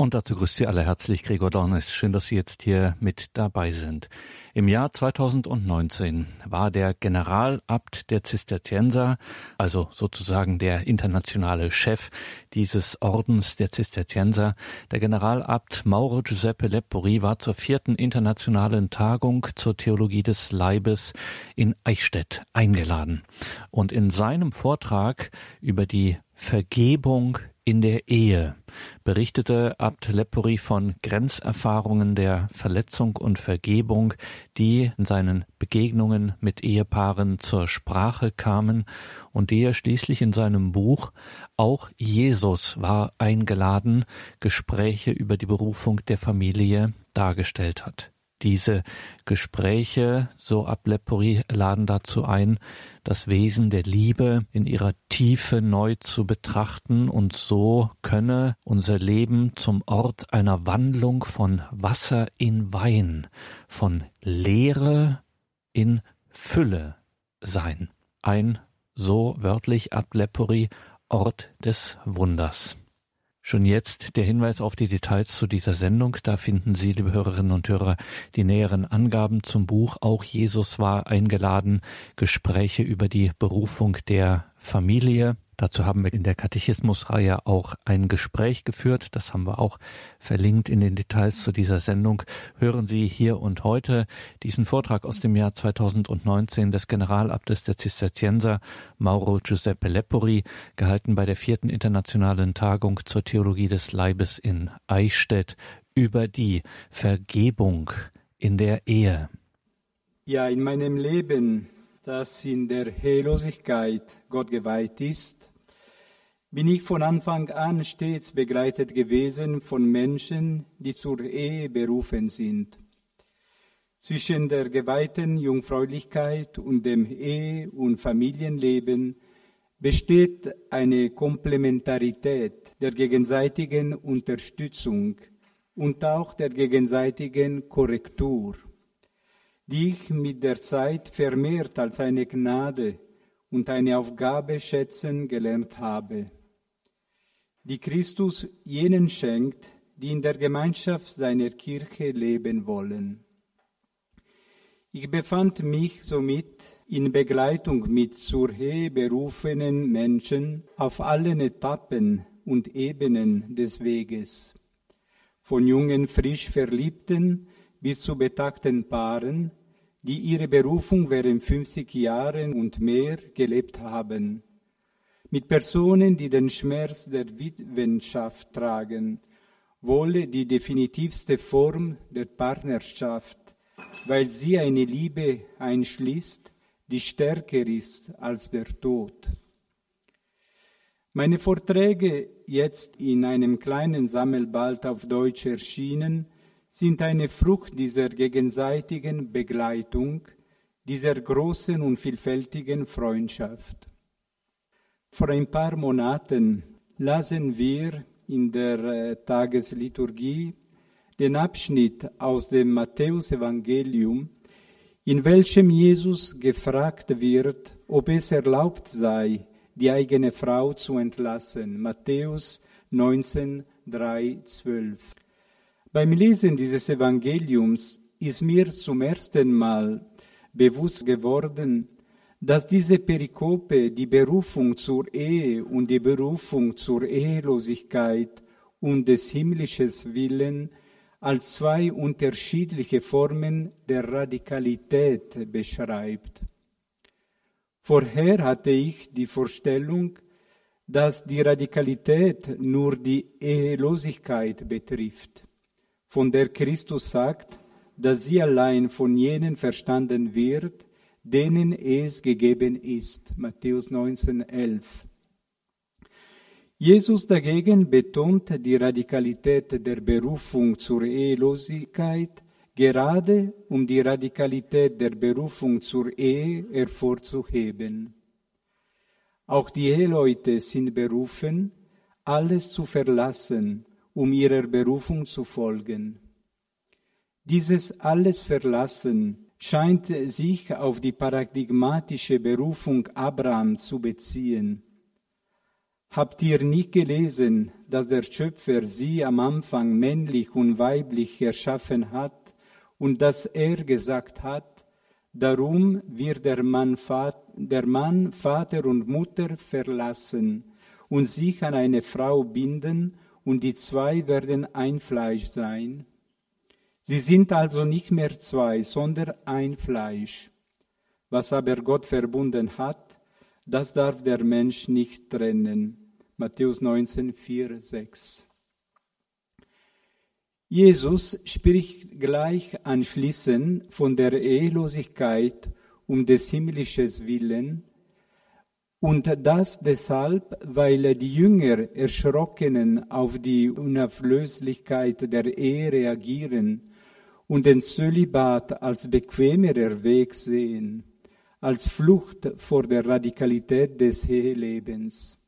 Und dazu grüßt Sie alle herzlich Gregor Dornes. Schön, dass Sie jetzt hier mit dabei sind. Im Jahr 2019 war der Generalabt der Zisterzienser, also sozusagen der internationale Chef dieses Ordens der Zisterzienser, der Generalabt Mauro Giuseppe Lepori war zur vierten internationalen Tagung zur Theologie des Leibes in Eichstätt eingeladen. Und in seinem Vortrag über die Vergebung in der Ehe berichtete Abt Lepori von Grenzerfahrungen der Verletzung und Vergebung, die in seinen Begegnungen mit Ehepaaren zur Sprache kamen und die er schließlich in seinem Buch Auch Jesus war eingeladen Gespräche über die Berufung der Familie dargestellt hat. Diese Gespräche, so Ablepori, laden dazu ein, das Wesen der Liebe in ihrer Tiefe neu zu betrachten und so könne unser Leben zum Ort einer Wandlung von Wasser in Wein, von Leere in Fülle sein. Ein, so wörtlich Ablepori, Ort des Wunders. Schon jetzt der Hinweis auf die Details zu dieser Sendung. Da finden Sie, liebe Hörerinnen und Hörer, die näheren Angaben zum Buch. Auch Jesus war eingeladen. Gespräche über die Berufung der Familie. Dazu haben wir in der Katechismusreihe auch ein Gespräch geführt. Das haben wir auch verlinkt in den Details zu dieser Sendung. Hören Sie hier und heute diesen Vortrag aus dem Jahr 2019 des Generalabtes der Zisterzienser Mauro Giuseppe Lepori, gehalten bei der vierten internationalen Tagung zur Theologie des Leibes in Eichstätt über die Vergebung in der Ehe. Ja, in meinem Leben das in der Heillosigkeit Gott geweiht ist, bin ich von Anfang an stets begleitet gewesen von Menschen, die zur Ehe berufen sind. Zwischen der geweihten Jungfräulichkeit und dem Ehe- und Familienleben besteht eine Komplementarität der gegenseitigen Unterstützung und auch der gegenseitigen Korrektur die ich mit der Zeit vermehrt als eine Gnade und eine Aufgabe schätzen gelernt habe, die Christus jenen schenkt, die in der Gemeinschaft seiner Kirche leben wollen. Ich befand mich somit in Begleitung mit zur Ehe berufenen Menschen auf allen Etappen und Ebenen des Weges, von jungen, frisch Verliebten bis zu betagten Paaren, die ihre Berufung während 50 Jahren und mehr gelebt haben, mit Personen, die den Schmerz der Witwenschaft tragen, wohl die definitivste Form der Partnerschaft, weil sie eine Liebe einschließt, die stärker ist als der Tod. Meine Vorträge, jetzt in einem kleinen Sammelbald auf Deutsch erschienen, sind eine Frucht dieser gegenseitigen Begleitung, dieser großen und vielfältigen Freundschaft. Vor ein paar Monaten lasen wir in der äh, Tagesliturgie den Abschnitt aus dem Matthäusevangelium, in welchem Jesus gefragt wird, ob es erlaubt sei, die eigene Frau zu entlassen. Matthäus 19, 3, 12. Beim Lesen dieses Evangeliums ist mir zum ersten Mal bewusst geworden, dass diese Perikope die Berufung zur Ehe und die Berufung zur Ehelosigkeit und des himmlischen Willen als zwei unterschiedliche Formen der Radikalität beschreibt. Vorher hatte ich die Vorstellung, dass die Radikalität nur die Ehelosigkeit betrifft von der Christus sagt, dass sie allein von jenen verstanden wird, denen es gegeben ist. Matthäus 19, 11. Jesus dagegen betont die Radikalität der Berufung zur Ehelosigkeit, gerade um die Radikalität der Berufung zur Ehe hervorzuheben. Auch die Eheleute sind berufen, alles zu verlassen um ihrer Berufung zu folgen. Dieses alles Verlassen scheint sich auf die paradigmatische Berufung Abraham zu beziehen. Habt ihr nicht gelesen, dass der Schöpfer sie am Anfang männlich und weiblich erschaffen hat und dass er gesagt hat, darum wird der Mann, der Mann Vater und Mutter verlassen und sich an eine Frau binden und die zwei werden ein Fleisch sein. Sie sind also nicht mehr zwei, sondern ein Fleisch. Was aber Gott verbunden hat, das darf der Mensch nicht trennen. Matthäus 19, 4, 6. Jesus spricht gleich anschließend von der Ehelosigkeit um des himmlischen Willen und das deshalb, weil die Jünger erschrockenen auf die Unauflöslichkeit der Ehe reagieren und den Zölibat als bequemerer Weg sehen als Flucht vor der Radikalität des Ehelebens.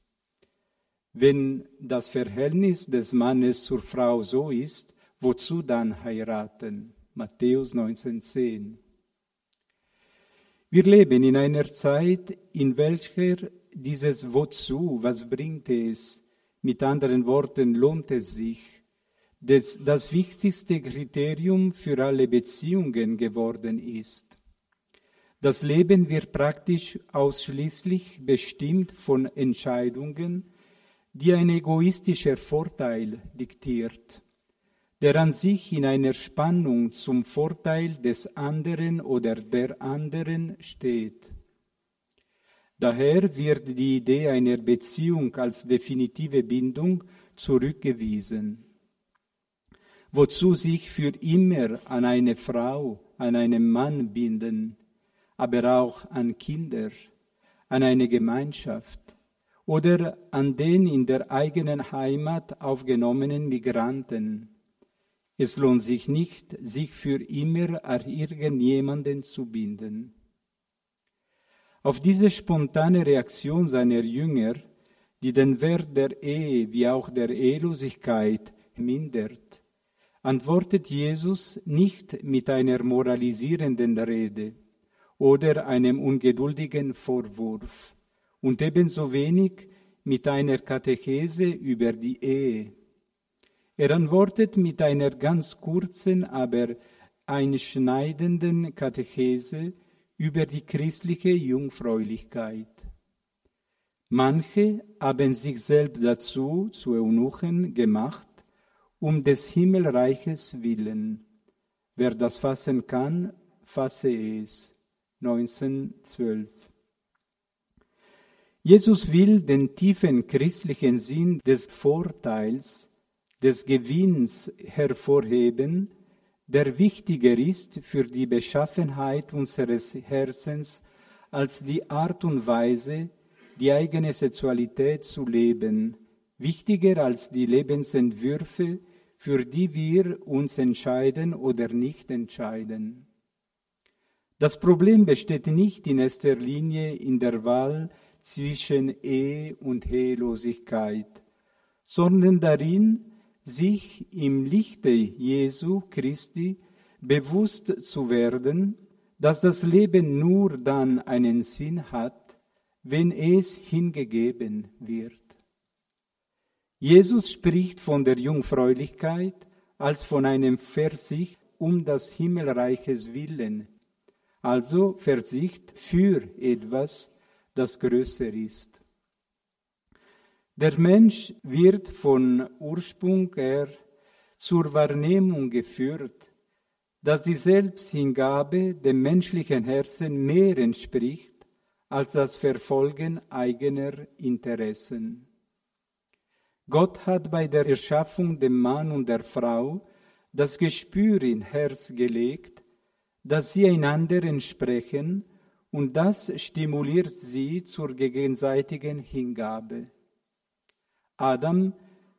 Wenn das Verhältnis des Mannes zur Frau so ist, wozu dann heiraten? Matthäus 19,10. Wir leben in einer Zeit, in welcher dieses Wozu, was bringt es, mit anderen Worten, lohnt es sich, das, das wichtigste Kriterium für alle Beziehungen geworden ist. Das Leben wird praktisch ausschließlich bestimmt von Entscheidungen, die ein egoistischer Vorteil diktiert, der an sich in einer Spannung zum Vorteil des anderen oder der anderen steht. Daher wird die Idee einer Beziehung als definitive Bindung zurückgewiesen. Wozu sich für immer an eine Frau, an einen Mann binden, aber auch an Kinder, an eine Gemeinschaft oder an den in der eigenen Heimat aufgenommenen Migranten. Es lohnt sich nicht, sich für immer an irgendjemanden zu binden. Auf diese spontane Reaktion seiner Jünger, die den Wert der Ehe wie auch der Ehelosigkeit mindert, antwortet Jesus nicht mit einer moralisierenden Rede, oder einem ungeduldigen Vorwurf und ebenso wenig mit einer Katechese über die Ehe. Er antwortet mit einer ganz kurzen, aber einschneidenden Katechese über die christliche Jungfräulichkeit. Manche haben sich selbst dazu zu Eunuchen gemacht, um des Himmelreiches willen. Wer das fassen kann, fasse es. 1912. Jesus will den tiefen christlichen Sinn des Vorteils, des Gewinns hervorheben, der wichtiger ist für die Beschaffenheit unseres Herzens als die Art und Weise, die eigene Sexualität zu leben, wichtiger als die Lebensentwürfe, für die wir uns entscheiden oder nicht entscheiden. Das Problem besteht nicht in erster Linie in der Wahl zwischen Ehe und Ehelosigkeit, sondern darin, sich im Lichte Jesu Christi bewusst zu werden, dass das Leben nur dann einen Sinn hat, wenn es hingegeben wird. Jesus spricht von der Jungfräulichkeit als von einem Versicht um das Himmelreiches willen, also Verzicht für etwas, das größer ist. Der Mensch wird von Ursprung her zur Wahrnehmung geführt, dass die Selbsthingabe dem menschlichen Herzen mehr entspricht als das Verfolgen eigener Interessen. Gott hat bei der Erschaffung dem Mann und der Frau das Gespür in Herz gelegt, dass sie einander entsprechen und das stimuliert sie zur gegenseitigen Hingabe. Adam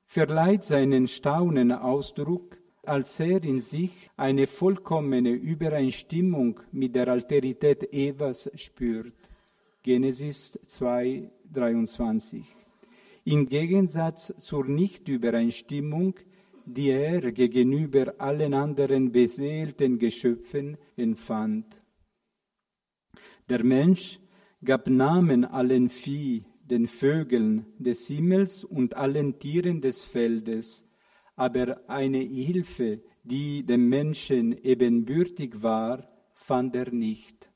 verleiht seinen Staunen Ausdruck, als er in sich eine vollkommene Übereinstimmung mit der Alterität Evas spürt. Genesis 2, 23. Im Gegensatz zur Nichtübereinstimmung die er gegenüber allen anderen beseelten Geschöpfen empfand. Der Mensch gab Namen allen Vieh, den Vögeln des Himmels und allen Tieren des Feldes, aber eine Hilfe, die dem Menschen ebenbürtig war, fand er nicht.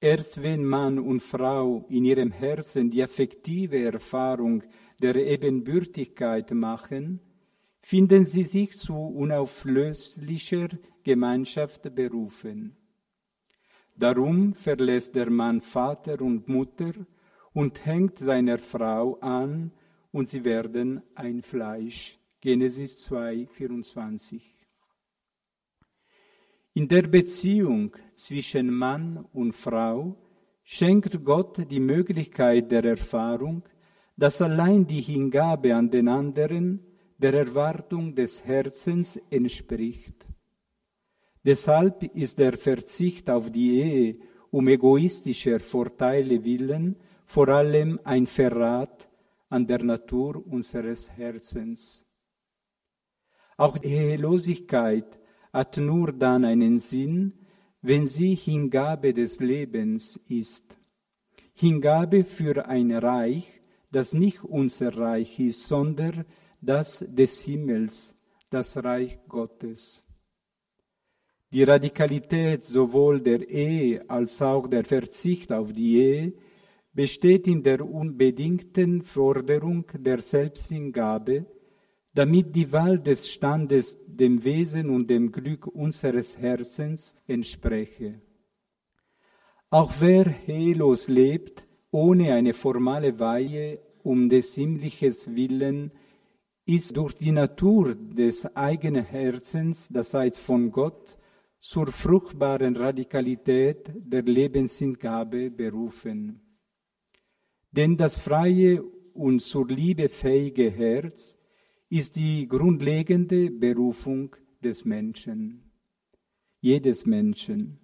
Erst wenn Mann und Frau in ihrem Herzen die affektive Erfahrung der Ebenbürtigkeit machen, finden sie sich zu unauflöslicher Gemeinschaft berufen. Darum verlässt der Mann Vater und Mutter und hängt seiner Frau an, und sie werden ein Fleisch. Genesis 2, 24. In der Beziehung zwischen Mann und Frau schenkt Gott die Möglichkeit der Erfahrung, dass allein die Hingabe an den anderen der Erwartung des Herzens entspricht. Deshalb ist der Verzicht auf die Ehe um egoistischer Vorteile willen vor allem ein Verrat an der Natur unseres Herzens. Auch die Ehelosigkeit hat nur dann einen Sinn, wenn sie Hingabe des Lebens ist. Hingabe für ein Reich, das nicht unser Reich ist, sondern das des Himmels, das Reich Gottes. Die Radikalität sowohl der Ehe als auch der Verzicht auf die Ehe besteht in der unbedingten Forderung der Selbsthingabe, damit die Wahl des Standes dem Wesen und dem Glück unseres Herzens entspreche. Auch wer heillos lebt, ohne eine formale Weihe um des Himmlisches Willen, ist durch die Natur des eigenen Herzens, das heißt von Gott, zur fruchtbaren Radikalität der Lebenshingabe berufen. Denn das freie und zur Liebe fähige Herz ist die grundlegende Berufung des Menschen, jedes Menschen.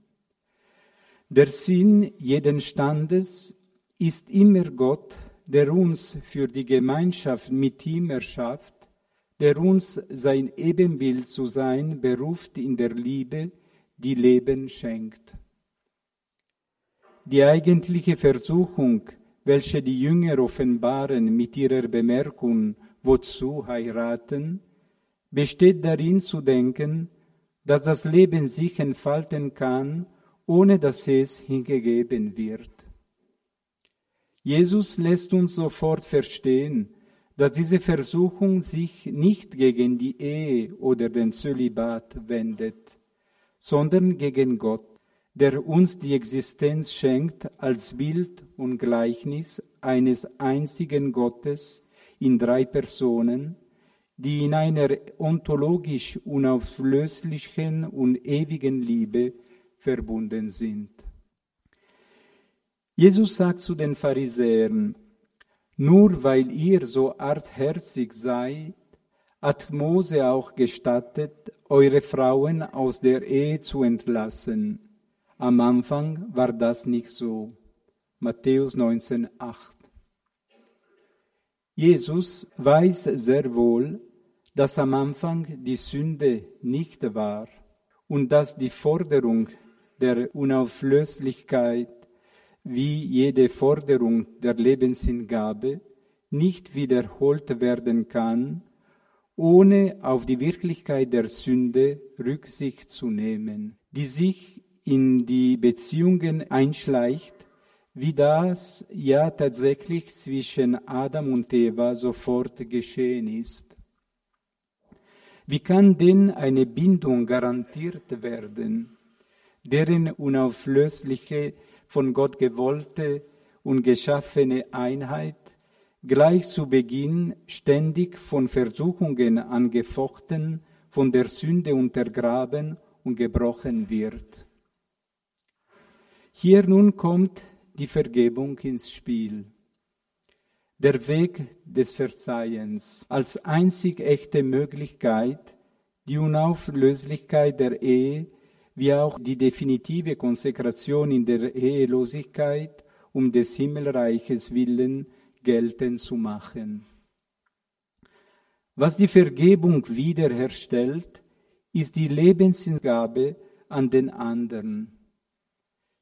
Der Sinn jeden Standes ist immer Gott, der uns für die Gemeinschaft mit ihm erschafft, der uns sein Ebenbild zu sein beruft in der Liebe, die Leben schenkt. Die eigentliche Versuchung, welche die Jünger offenbaren mit ihrer Bemerkung, wozu heiraten, besteht darin zu denken, dass das Leben sich entfalten kann, ohne dass es hingegeben wird. Jesus lässt uns sofort verstehen, dass diese Versuchung sich nicht gegen die Ehe oder den Zölibat wendet, sondern gegen Gott, der uns die Existenz schenkt als Bild und Gleichnis eines einzigen Gottes, in drei Personen, die in einer ontologisch unauflöslichen und ewigen Liebe verbunden sind. Jesus sagt zu den Pharisäern, nur weil ihr so artherzig seid, hat Mose auch gestattet, eure Frauen aus der Ehe zu entlassen. Am Anfang war das nicht so. Matthäus 19, 8. Jesus weiß sehr wohl, dass am Anfang die Sünde nicht war und dass die Forderung der Unauflöslichkeit wie jede Forderung der Lebenshingabe nicht wiederholt werden kann, ohne auf die Wirklichkeit der Sünde Rücksicht zu nehmen, die sich in die Beziehungen einschleicht wie das ja tatsächlich zwischen Adam und Eva sofort geschehen ist. Wie kann denn eine Bindung garantiert werden, deren unauflösliche, von Gott gewollte und geschaffene Einheit gleich zu Beginn ständig von Versuchungen angefochten, von der Sünde untergraben und gebrochen wird? Hier nun kommt die Vergebung ins Spiel. Der Weg des Verzeihens als einzig echte Möglichkeit, die Unauflöslichkeit der Ehe, wie auch die definitive Konsekration in der Ehelosigkeit um des Himmelreiches willen geltend zu machen. Was die Vergebung wiederherstellt, ist die Lebenshingabe an den anderen.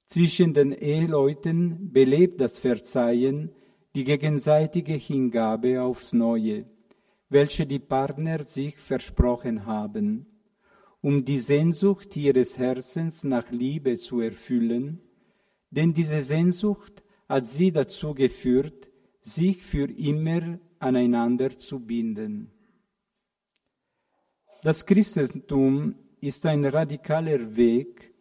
Zwischen den Eheleuten belebt das Verzeihen die gegenseitige Hingabe aufs Neue, welche die Partner sich versprochen haben, um die Sehnsucht ihres Herzens nach Liebe zu erfüllen, denn diese Sehnsucht hat sie dazu geführt, sich für immer aneinander zu binden. Das Christentum ist ein radikaler Weg,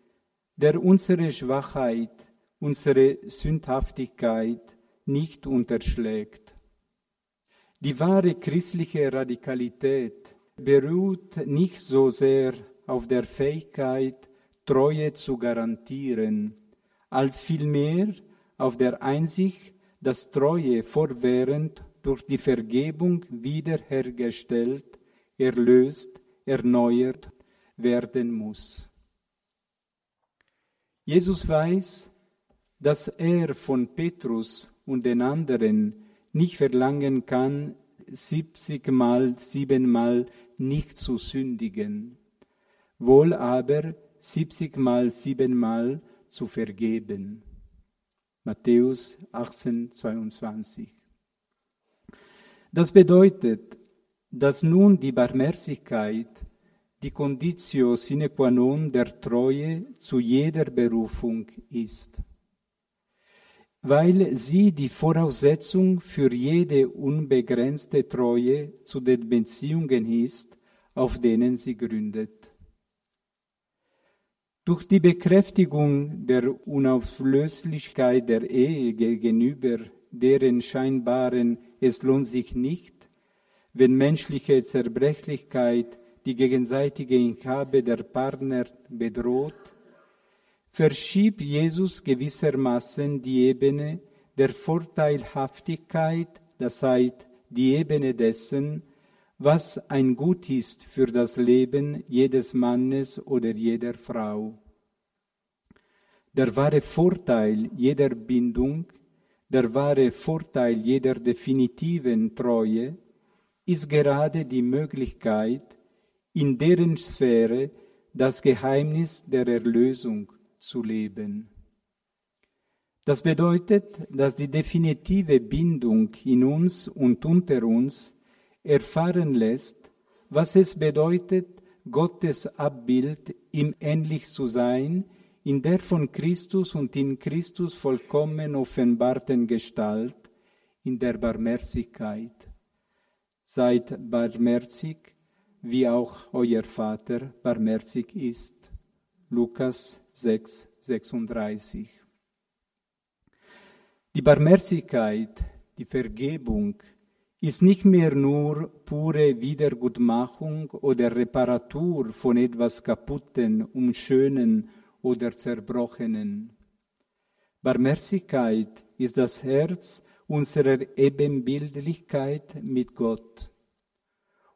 der unsere Schwachheit, unsere Sündhaftigkeit nicht unterschlägt. Die wahre christliche Radikalität beruht nicht so sehr auf der Fähigkeit, Treue zu garantieren, als vielmehr auf der Einsicht, dass Treue fortwährend durch die Vergebung wiederhergestellt, erlöst, erneuert werden muss. Jesus weiß, dass er von Petrus und den anderen nicht verlangen kann, siebzigmal, siebenmal nicht zu sündigen, wohl aber siebzigmal, siebenmal zu vergeben. Matthäus 18, 22. Das bedeutet, dass nun die Barmherzigkeit die Conditio sine qua non der Treue zu jeder Berufung ist, weil sie die Voraussetzung für jede unbegrenzte Treue zu den Beziehungen ist, auf denen sie gründet. Durch die Bekräftigung der Unauflöslichkeit der Ehe gegenüber deren scheinbaren es lohnt sich nicht, wenn menschliche Zerbrechlichkeit die gegenseitige Inhabe der Partner bedroht, verschiebt Jesus gewissermaßen die Ebene der Vorteilhaftigkeit, das heißt die Ebene dessen, was ein Gut ist für das Leben jedes Mannes oder jeder Frau. Der wahre Vorteil jeder Bindung, der wahre Vorteil jeder definitiven Treue ist gerade die Möglichkeit, in deren Sphäre das Geheimnis der Erlösung zu leben. Das bedeutet, dass die definitive Bindung in uns und unter uns erfahren lässt, was es bedeutet, Gottes Abbild ihm ähnlich zu sein, in der von Christus und in Christus vollkommen offenbarten Gestalt, in der Barmherzigkeit. Seid barmherzig, wie auch euer Vater barmherzig ist. Lukas 6, 36. Die Barmherzigkeit, die Vergebung, ist nicht mehr nur pure Wiedergutmachung oder Reparatur von etwas Kaputten, Unschönen oder Zerbrochenen. Barmherzigkeit ist das Herz unserer Ebenbildlichkeit mit Gott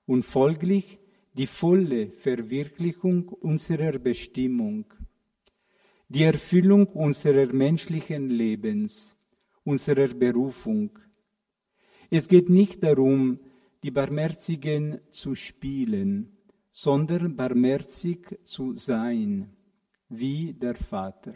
und folglich die volle Verwirklichung unserer Bestimmung, die Erfüllung unserer menschlichen Lebens, unserer Berufung, es geht nicht darum, die Barmherzigen zu spielen, sondern barmherzig zu sein, wie der Vater.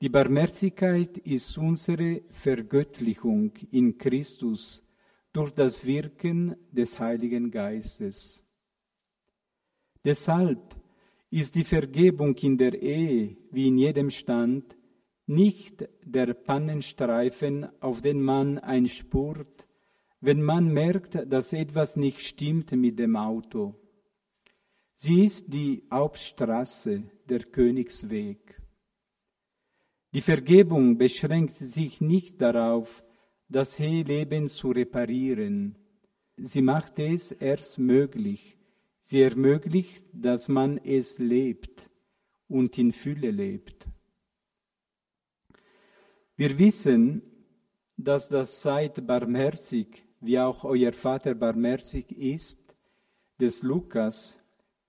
Die Barmherzigkeit ist unsere Vergöttlichung in Christus durch das Wirken des Heiligen Geistes. Deshalb ist die Vergebung in der Ehe wie in jedem Stand nicht der Pannenstreifen, auf den man einspurt, wenn man merkt, dass etwas nicht stimmt mit dem Auto. Sie ist die Hauptstraße, der Königsweg. Die Vergebung beschränkt sich nicht darauf, das Eheleben zu reparieren. Sie macht es erst möglich. Sie ermöglicht, dass man es lebt und in Fülle lebt. Wir wissen, dass das Seid barmherzig, wie auch euer Vater barmherzig ist, des Lukas,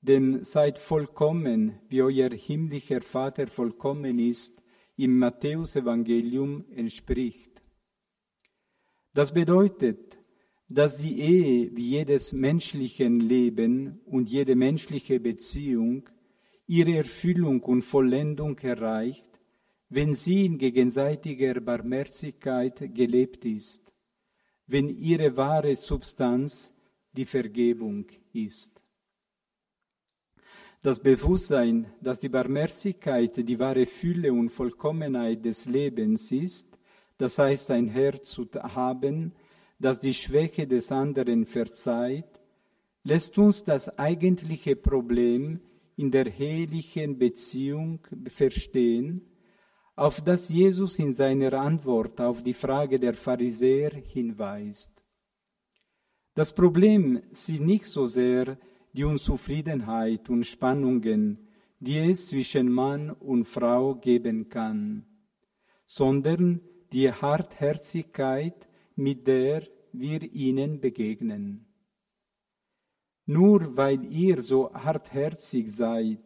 dem Seid vollkommen, wie euer himmlischer Vater vollkommen ist, im Matthäusevangelium entspricht. Das bedeutet, dass die Ehe wie jedes menschlichen Leben und jede menschliche Beziehung ihre Erfüllung und Vollendung erreicht, wenn sie in gegenseitiger Barmherzigkeit gelebt ist, wenn ihre wahre Substanz die Vergebung ist. Das Bewusstsein, dass die Barmherzigkeit die wahre Fülle und Vollkommenheit des Lebens ist, das heißt ein Herz zu haben, das die Schwäche des anderen verzeiht, lässt uns das eigentliche Problem in der ehelichen Beziehung verstehen, auf das Jesus in seiner Antwort auf die Frage der Pharisäer hinweist. Das Problem sind nicht so sehr die Unzufriedenheit und Spannungen, die es zwischen Mann und Frau geben kann, sondern die Hartherzigkeit, mit der wir ihnen begegnen. Nur weil ihr so hartherzig seid,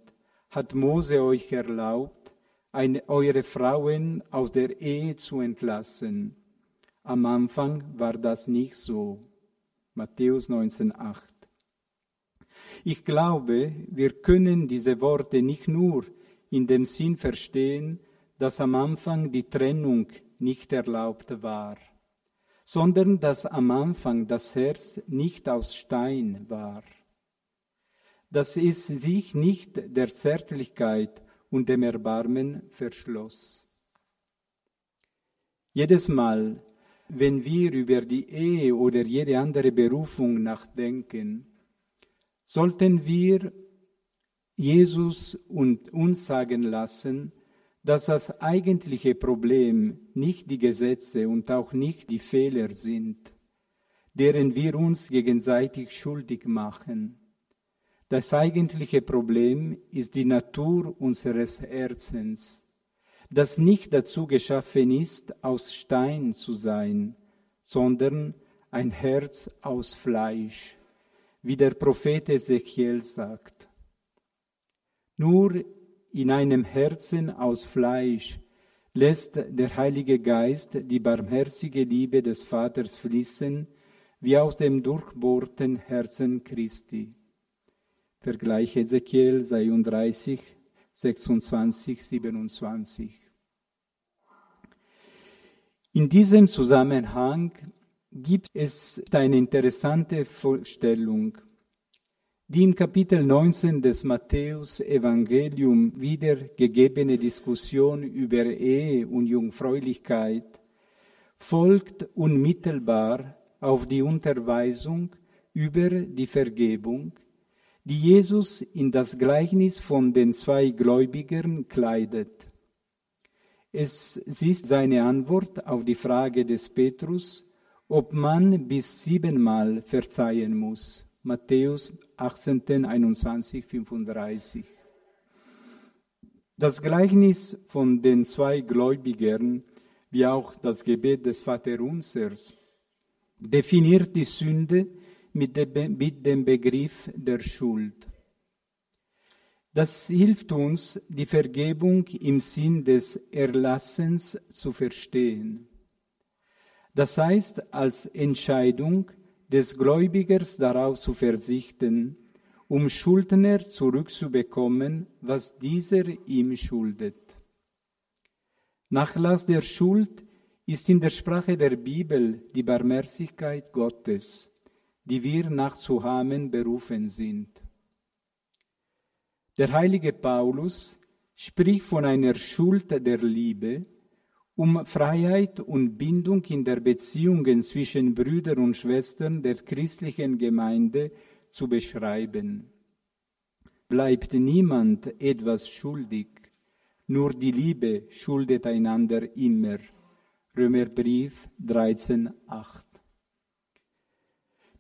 hat Mose euch erlaubt, eine, eure Frauen aus der Ehe zu entlassen. Am Anfang war das nicht so. Matthäus 19,8. Ich glaube, wir können diese Worte nicht nur in dem Sinn verstehen, dass am Anfang die Trennung nicht erlaubt war, sondern dass am Anfang das Herz nicht aus Stein war, dass es sich nicht der Zärtlichkeit und dem Erbarmen verschloss. Jedes Mal, wenn wir über die Ehe oder jede andere Berufung nachdenken, sollten wir Jesus und uns sagen lassen, dass das eigentliche Problem nicht die Gesetze und auch nicht die Fehler sind, deren wir uns gegenseitig schuldig machen. Das eigentliche Problem ist die Natur unseres Herzens, das nicht dazu geschaffen ist, aus Stein zu sein, sondern ein Herz aus Fleisch wie der Prophet Ezechiel sagt. Nur in einem Herzen aus Fleisch lässt der Heilige Geist die barmherzige Liebe des Vaters fließen, wie aus dem durchbohrten Herzen Christi. Vergleich Ezekiel 33, 26, 27. In diesem Zusammenhang gibt es eine interessante Vorstellung, die im Kapitel 19 des Matthäus Evangelium wiedergegebene Diskussion über Ehe und Jungfräulichkeit folgt unmittelbar auf die Unterweisung über die Vergebung, die Jesus in das Gleichnis von den zwei Gläubigern kleidet. Es ist seine Antwort auf die Frage des Petrus, ob man bis siebenmal verzeihen muss. Matthäus 18, 21, 35. Das Gleichnis von den zwei Gläubigern, wie auch das Gebet des Vaterunsers, definiert die Sünde mit dem Begriff der Schuld. Das hilft uns, die Vergebung im Sinn des Erlassens zu verstehen. Das heißt, als Entscheidung des Gläubigers darauf zu verzichten, um Schuldner zurückzubekommen, was dieser ihm schuldet. Nachlass der Schuld ist in der Sprache der Bibel die Barmherzigkeit Gottes, die wir nachzuhamen berufen sind. Der heilige Paulus spricht von einer Schuld der Liebe, um Freiheit und Bindung in der Beziehungen zwischen Brüdern und Schwestern der christlichen Gemeinde zu beschreiben. Bleibt niemand etwas schuldig, nur die Liebe schuldet einander immer. Römerbrief 13.8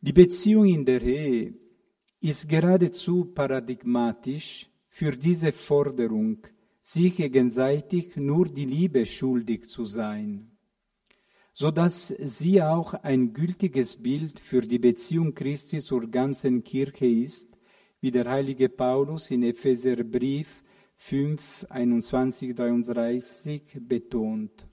Die Beziehung in der Ehe ist geradezu paradigmatisch für diese Forderung, sich gegenseitig nur die Liebe schuldig zu sein, so dass sie auch ein gültiges Bild für die Beziehung Christi zur ganzen Kirche ist, wie der heilige Paulus in Epheserbrief 5, 21, 33 betont.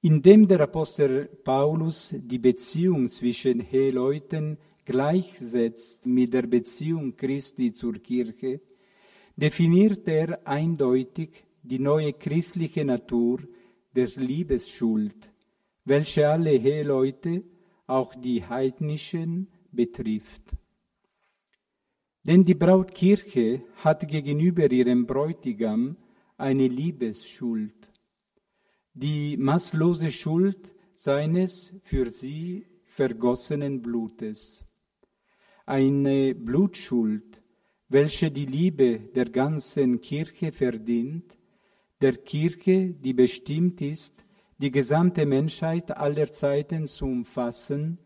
Indem der Apostel Paulus die Beziehung zwischen Eheleuten gleichsetzt mit der Beziehung Christi zur Kirche, definiert er eindeutig die neue christliche Natur der Liebesschuld, welche alle Eheleute, auch die heidnischen, betrifft. Denn die Brautkirche hat gegenüber ihrem Bräutigam eine Liebesschuld, die maßlose Schuld seines für sie vergossenen Blutes. Eine Blutschuld, welche die Liebe der ganzen Kirche verdient, der Kirche, die bestimmt ist, die gesamte Menschheit aller Zeiten zu umfassen,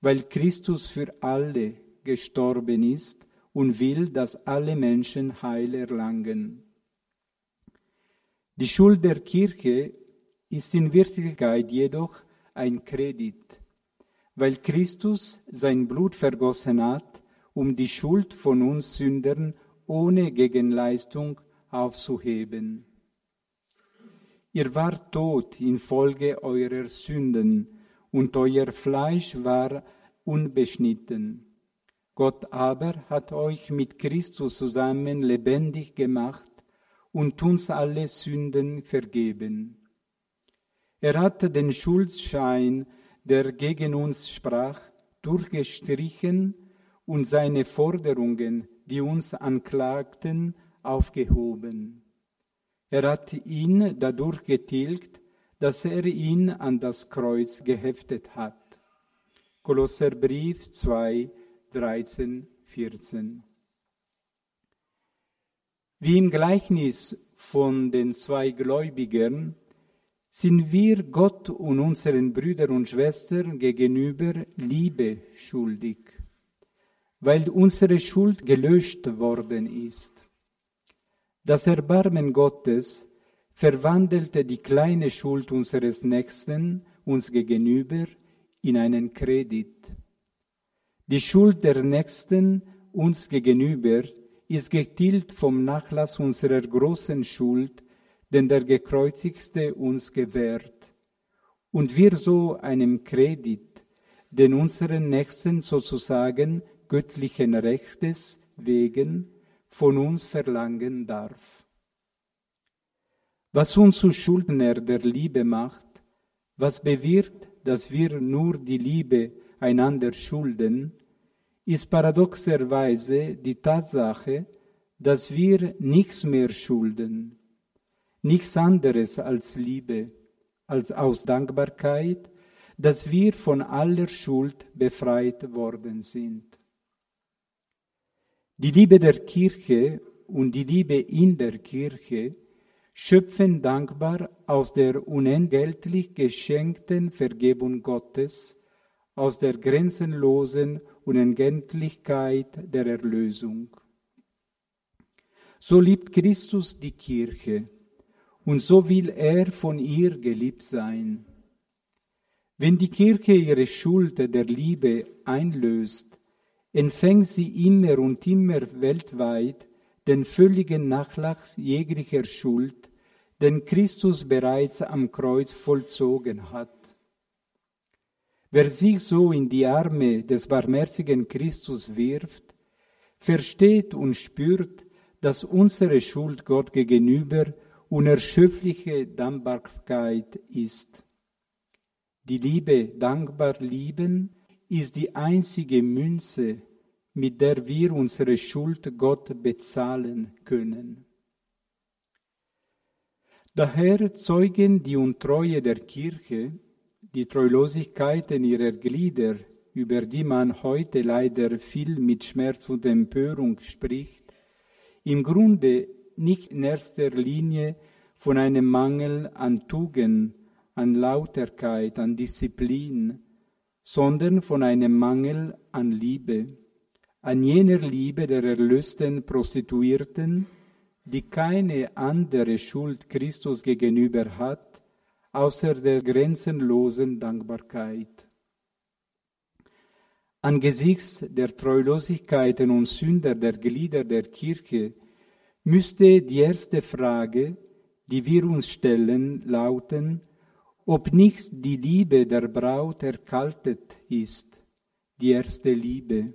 weil Christus für alle gestorben ist und will, dass alle Menschen Heil erlangen. Die Schuld der Kirche ist in Wirklichkeit jedoch ein Kredit, weil Christus sein Blut vergossen hat, um die Schuld von uns Sündern ohne Gegenleistung aufzuheben. Ihr wart tot infolge eurer Sünden, und euer Fleisch war unbeschnitten. Gott aber hat euch mit Christus zusammen lebendig gemacht und uns alle Sünden vergeben. Er hat den Schuldschein, der gegen uns sprach, durchgestrichen und seine Forderungen, die uns anklagten, aufgehoben. Er hat ihn dadurch getilgt, dass er ihn an das Kreuz geheftet hat. Kolosserbrief 2, 13, 14. Wie im Gleichnis von den zwei Gläubigern sind wir Gott und unseren Brüdern und Schwestern gegenüber Liebe schuldig, weil unsere Schuld gelöscht worden ist. Das Erbarmen Gottes verwandelte die kleine Schuld unseres Nächsten uns gegenüber in einen Kredit. Die Schuld der Nächsten uns gegenüber ist getilgt vom Nachlass unserer großen Schuld, den der Gekreuzigste uns gewährt, und wir so einem Kredit, den unseren Nächsten sozusagen göttlichen Rechtes wegen von uns verlangen darf. Was uns zu Schuldner der Liebe macht, was bewirkt, dass wir nur die Liebe einander schulden, ist paradoxerweise die Tatsache, dass wir nichts mehr schulden, nichts anderes als Liebe, als aus Dankbarkeit, dass wir von aller Schuld befreit worden sind. Die Liebe der Kirche und die Liebe in der Kirche schöpfen dankbar aus der unentgeltlich geschenkten Vergebung Gottes, aus der grenzenlosen Unentgeltlichkeit der Erlösung. So liebt Christus die Kirche und so will er von ihr geliebt sein. Wenn die Kirche ihre Schuld der Liebe einlöst, empfängt sie immer und immer weltweit den völligen Nachlass jeglicher Schuld, den Christus bereits am Kreuz vollzogen hat. Wer sich so in die Arme des barmherzigen Christus wirft, versteht und spürt, dass unsere Schuld Gott gegenüber unerschöpfliche Dankbarkeit ist. Die Liebe dankbar lieben ist die einzige Münze, mit der wir unsere Schuld Gott bezahlen können. Daher zeugen die Untreue der Kirche, die Treulosigkeiten ihrer Glieder, über die man heute leider viel mit Schmerz und Empörung spricht, im Grunde nicht in erster Linie von einem Mangel an Tugend, an Lauterkeit, an Disziplin, sondern von einem Mangel an Liebe, an jener Liebe der erlösten Prostituierten, die keine andere Schuld Christus gegenüber hat, außer der grenzenlosen Dankbarkeit. Angesichts der Treulosigkeiten und Sünder der Glieder der Kirche müsste die erste Frage, die wir uns stellen, lauten, ob nicht die Liebe der Braut erkaltet ist, die erste Liebe,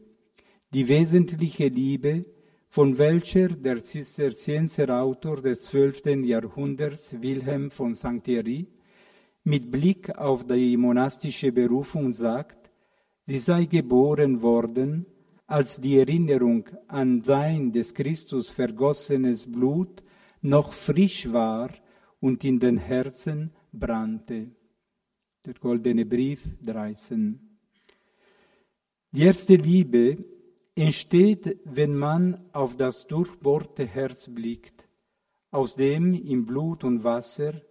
die wesentliche Liebe, von welcher der Zisterzienserautor des 12. Jahrhunderts Wilhelm von St. Thierry mit Blick auf die monastische Berufung sagt, sie sei geboren worden, als die Erinnerung an sein des Christus vergossenes Blut noch frisch war und in den Herzen brannte. Der goldene Brief 13. Die erste Liebe entsteht, wenn man auf das durchbohrte Herz blickt, aus dem im Blut und Wasser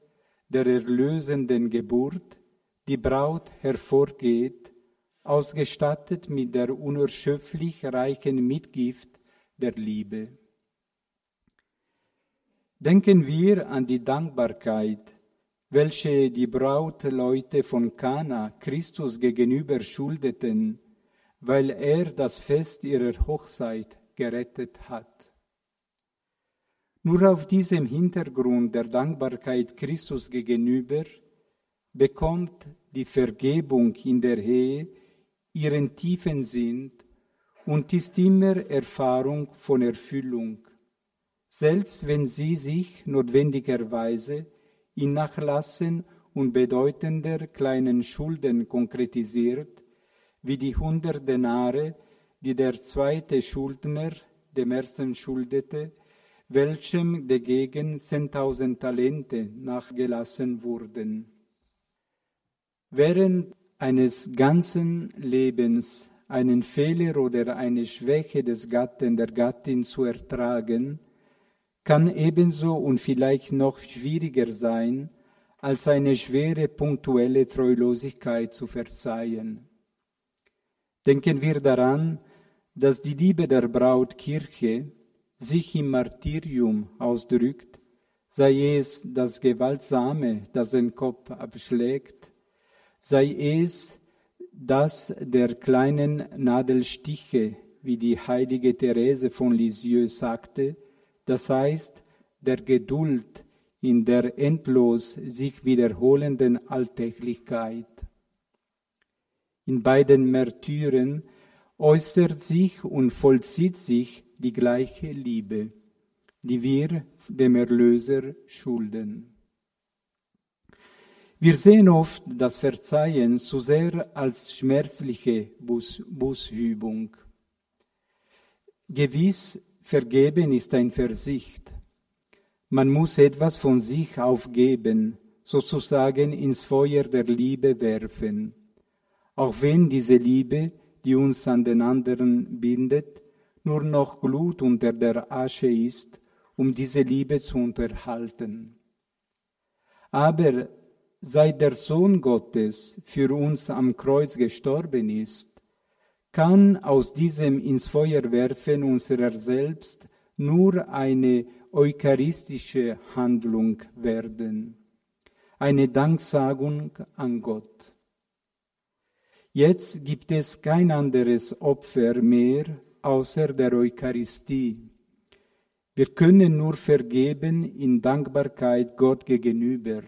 der erlösenden Geburt die Braut hervorgeht, ausgestattet mit der unerschöpflich reichen Mitgift der Liebe. Denken wir an die Dankbarkeit, welche die Brautleute von Kana Christus gegenüber schuldeten, weil er das Fest ihrer Hochzeit gerettet hat. Nur auf diesem Hintergrund der Dankbarkeit Christus gegenüber bekommt die Vergebung in der Ehe ihren tiefen Sinn und ist immer Erfahrung von Erfüllung, selbst wenn sie sich notwendigerweise in Nachlassen und bedeutender kleinen Schulden konkretisiert, wie die hundert Denare, die der zweite Schuldner dem ersten schuldete, welchem dagegen zehntausend Talente nachgelassen wurden. Während eines ganzen Lebens einen Fehler oder eine Schwäche des Gatten, der Gattin zu ertragen, kann ebenso und vielleicht noch schwieriger sein, als eine schwere punktuelle Treulosigkeit zu verzeihen. Denken wir daran, dass die Liebe der Brautkirche sich im Martyrium ausdrückt, sei es das Gewaltsame, das den Kopf abschlägt, sei es das der kleinen Nadelstiche, wie die heilige Therese von Lisieux sagte, das heißt der Geduld in der endlos sich wiederholenden Alltäglichkeit. In beiden Märtyren äußert sich und vollzieht sich die gleiche Liebe, die wir dem Erlöser schulden. Wir sehen oft das Verzeihen zu sehr als schmerzliche Bus Busübung. Gewiss, vergeben ist ein Versicht. Man muss etwas von sich aufgeben, sozusagen ins Feuer der Liebe werfen. Auch wenn diese Liebe, die uns an den anderen bindet, nur noch Glut unter der Asche ist, um diese Liebe zu unterhalten. Aber seit der Sohn Gottes für uns am Kreuz gestorben ist, kann aus diesem ins Feuer werfen unserer selbst nur eine eucharistische Handlung werden, eine Danksagung an Gott. Jetzt gibt es kein anderes Opfer mehr außer der Eucharistie. Wir können nur vergeben in Dankbarkeit Gott gegenüber,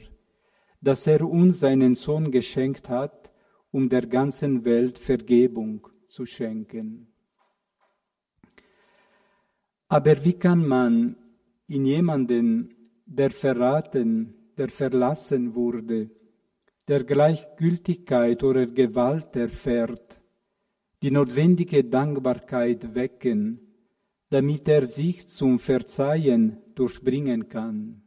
dass er uns seinen Sohn geschenkt hat, um der ganzen Welt Vergebung zu schenken. Aber wie kann man in jemanden, der verraten, der verlassen wurde, der Gleichgültigkeit oder Gewalt erfährt, die notwendige Dankbarkeit wecken, damit er sich zum Verzeihen durchbringen kann,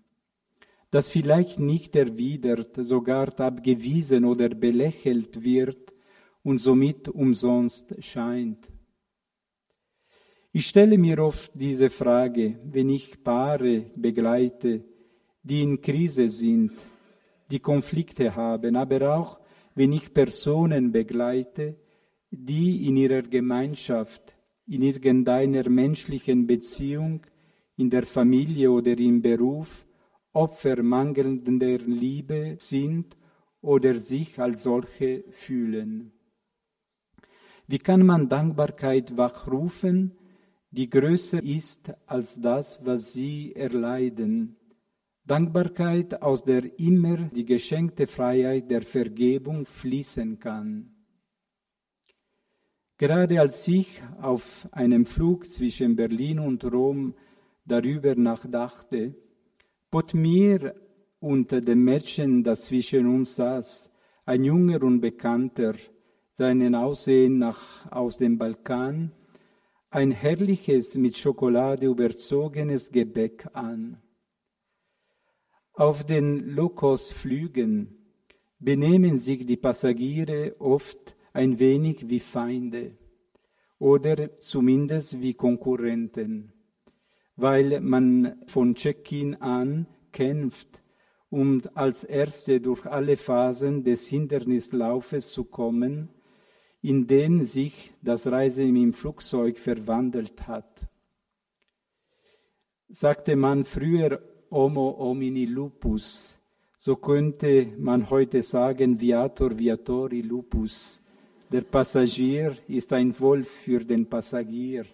das vielleicht nicht erwidert, sogar abgewiesen oder belächelt wird und somit umsonst scheint. Ich stelle mir oft diese Frage, wenn ich Paare begleite, die in Krise sind, die Konflikte haben, aber auch wenn ich Personen begleite, die in ihrer Gemeinschaft, in irgendeiner menschlichen Beziehung, in der Familie oder im Beruf Opfer mangelnder Liebe sind oder sich als solche fühlen. Wie kann man Dankbarkeit wachrufen, die größer ist als das, was sie erleiden? Dankbarkeit, aus der immer die geschenkte Freiheit der Vergebung fließen kann. Gerade als ich auf einem Flug zwischen Berlin und Rom darüber nachdachte, bot mir unter dem Mädchen, das zwischen uns saß, ein junger Unbekannter, seinen Aussehen nach aus dem Balkan, ein herrliches mit Schokolade überzogenes Gebäck an. Auf den Low-Cost-Flügen benehmen sich die Passagiere oft ein wenig wie Feinde oder zumindest wie Konkurrenten, weil man von Check-in an kämpft, um als Erste durch alle Phasen des Hindernislaufes zu kommen, in den sich das Reisen im Flugzeug verwandelt hat. Sagte man früher Homo homini lupus, so könnte man heute sagen Viator viatori lupus, der Passagier ist ein Wolf für den Passagier.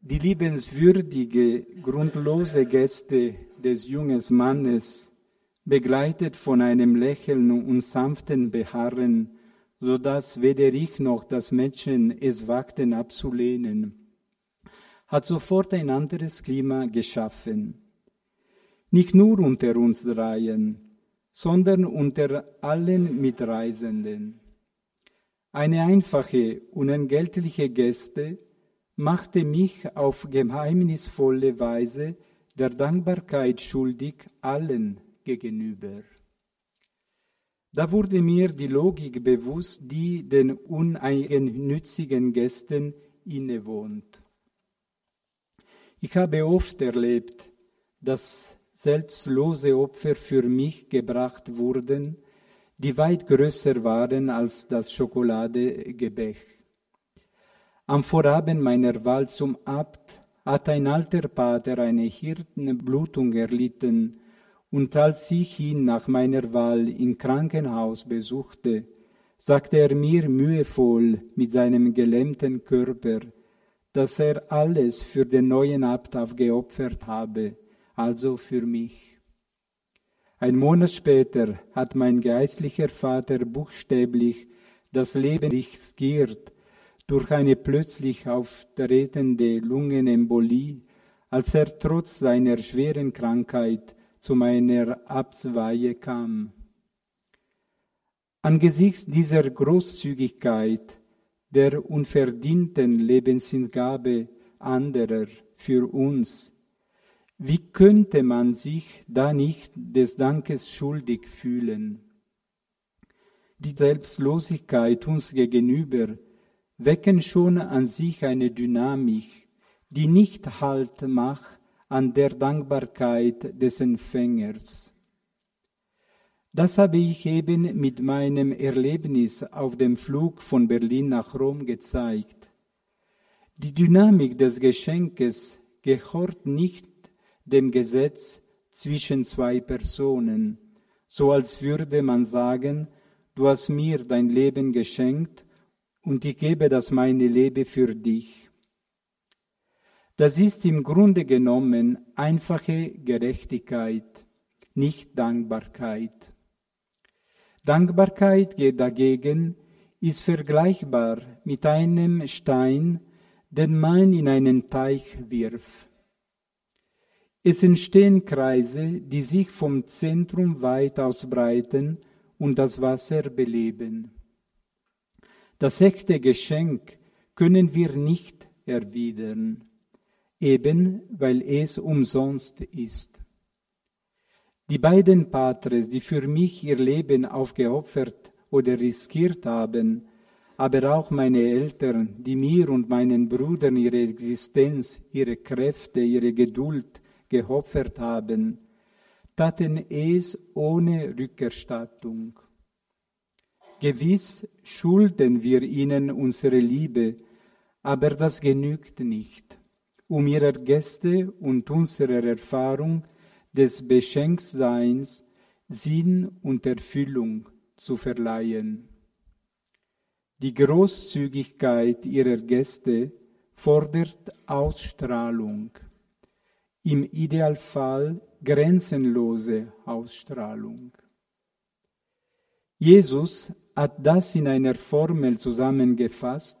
Die liebenswürdige, grundlose Gäste des jungen Mannes, begleitet von einem Lächeln und sanften Beharren, so dass weder ich noch das Mädchen es wagten abzulehnen, hat sofort ein anderes Klima geschaffen. Nicht nur unter uns dreien, sondern unter allen Mitreisenden. Eine einfache, unentgeltliche Geste machte mich auf geheimnisvolle Weise der Dankbarkeit schuldig allen gegenüber. Da wurde mir die Logik bewusst, die den uneigennützigen Gästen innewohnt. Ich habe oft erlebt, dass selbstlose Opfer für mich gebracht wurden, die weit größer waren als das Schokoladegebäck. Am Vorabend meiner Wahl zum Abt hat ein alter Pater eine Hirtenblutung erlitten, und als ich ihn nach meiner Wahl im Krankenhaus besuchte, sagte er mir mühevoll mit seinem gelähmten Körper, dass er alles für den neuen Abt aufgeopfert habe, also für mich. Ein Monat später hat mein geistlicher Vater buchstäblich das Leben riskiert durch eine plötzlich auftretende Lungenembolie, als er trotz seiner schweren Krankheit zu meiner Absweihe kam. Angesichts dieser Großzügigkeit, der unverdienten Lebenshingabe anderer für uns, wie könnte man sich da nicht des Dankes schuldig fühlen? Die Selbstlosigkeit uns gegenüber wecken schon an sich eine Dynamik, die nicht Halt macht an der Dankbarkeit des Empfängers. Das habe ich eben mit meinem Erlebnis auf dem Flug von Berlin nach Rom gezeigt. Die Dynamik des Geschenkes gehört nicht dem Gesetz zwischen zwei Personen, so als würde man sagen, du hast mir dein Leben geschenkt und ich gebe das meine Leben für dich. Das ist im Grunde genommen einfache Gerechtigkeit, nicht Dankbarkeit. Dankbarkeit dagegen ist vergleichbar mit einem Stein, den man in einen Teich wirft. Es entstehen Kreise, die sich vom Zentrum weit ausbreiten und das Wasser beleben. Das echte Geschenk können wir nicht erwidern, eben weil es umsonst ist. Die beiden Patres, die für mich ihr Leben aufgeopfert oder riskiert haben, aber auch meine Eltern, die mir und meinen Brüdern ihre Existenz, ihre Kräfte, ihre Geduld, geopfert haben, taten es ohne Rückerstattung. Gewiss schulden wir ihnen unsere Liebe, aber das genügt nicht, um ihrer Gäste und unserer Erfahrung des Beschenktseins Sinn und Erfüllung zu verleihen. Die Großzügigkeit ihrer Gäste fordert Ausstrahlung im Idealfall grenzenlose Ausstrahlung. Jesus hat das in einer Formel zusammengefasst,